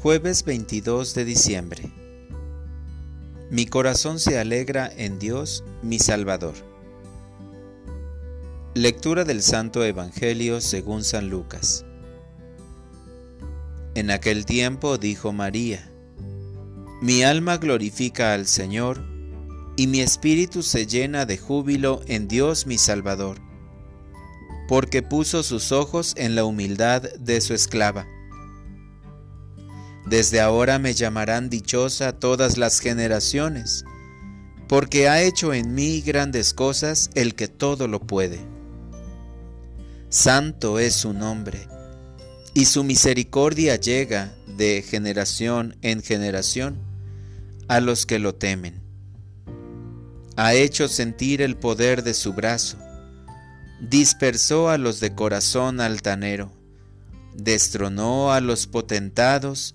Jueves 22 de diciembre. Mi corazón se alegra en Dios, mi Salvador. Lectura del Santo Evangelio según San Lucas. En aquel tiempo dijo María, Mi alma glorifica al Señor, y mi espíritu se llena de júbilo en Dios mi Salvador, porque puso sus ojos en la humildad de su esclava desde ahora me llamarán dichosa todas las generaciones, porque ha hecho en mí grandes cosas el que todo lo puede. Santo es su nombre, y su misericordia llega de generación en generación a los que lo temen. Ha hecho sentir el poder de su brazo, dispersó a los de corazón altanero, destronó a los potentados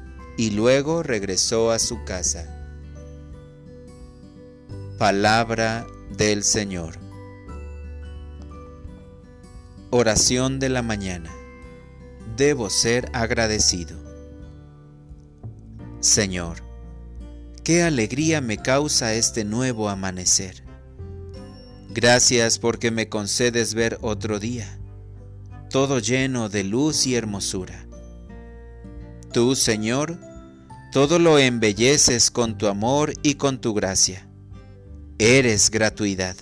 y luego regresó a su casa. Palabra del Señor. Oración de la mañana. Debo ser agradecido. Señor, qué alegría me causa este nuevo amanecer. Gracias porque me concedes ver otro día, todo lleno de luz y hermosura. Tú, Señor, todo lo embelleces con tu amor y con tu gracia. Eres gratuidad.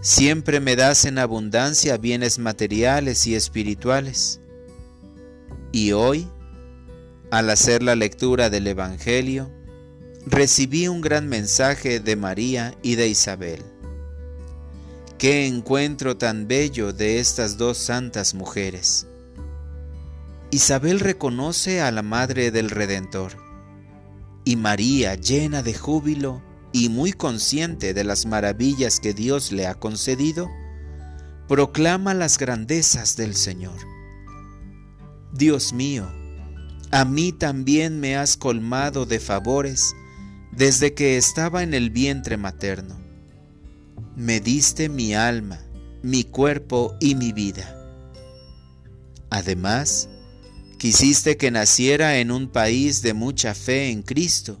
Siempre me das en abundancia bienes materiales y espirituales. Y hoy, al hacer la lectura del Evangelio, recibí un gran mensaje de María y de Isabel. Qué encuentro tan bello de estas dos santas mujeres. Isabel reconoce a la Madre del Redentor y María, llena de júbilo y muy consciente de las maravillas que Dios le ha concedido, proclama las grandezas del Señor. Dios mío, a mí también me has colmado de favores desde que estaba en el vientre materno. Me diste mi alma, mi cuerpo y mi vida. Además, Quisiste que naciera en un país de mucha fe en Cristo,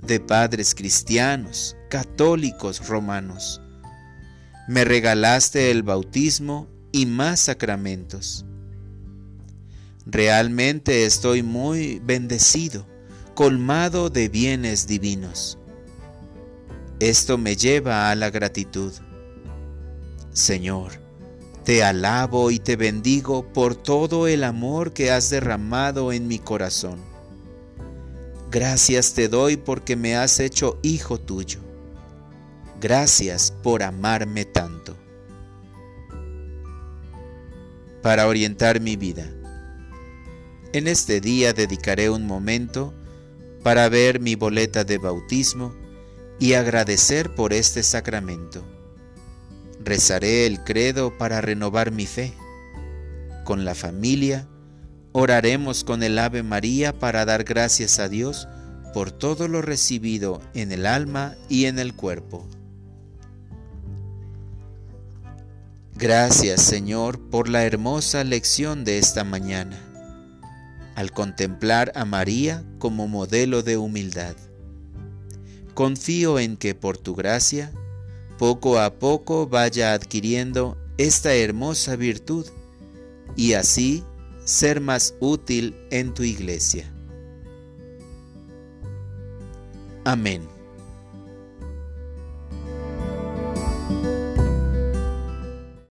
de padres cristianos, católicos romanos. Me regalaste el bautismo y más sacramentos. Realmente estoy muy bendecido, colmado de bienes divinos. Esto me lleva a la gratitud. Señor, te alabo y te bendigo por todo el amor que has derramado en mi corazón. Gracias te doy porque me has hecho hijo tuyo. Gracias por amarme tanto. Para orientar mi vida. En este día dedicaré un momento para ver mi boleta de bautismo y agradecer por este sacramento Rezaré el credo para renovar mi fe. Con la familia, oraremos con el Ave María para dar gracias a Dios por todo lo recibido en el alma y en el cuerpo. Gracias Señor por la hermosa lección de esta mañana, al contemplar a María como modelo de humildad. Confío en que por tu gracia poco a poco vaya adquiriendo esta hermosa virtud y así ser más útil en tu iglesia. Amén.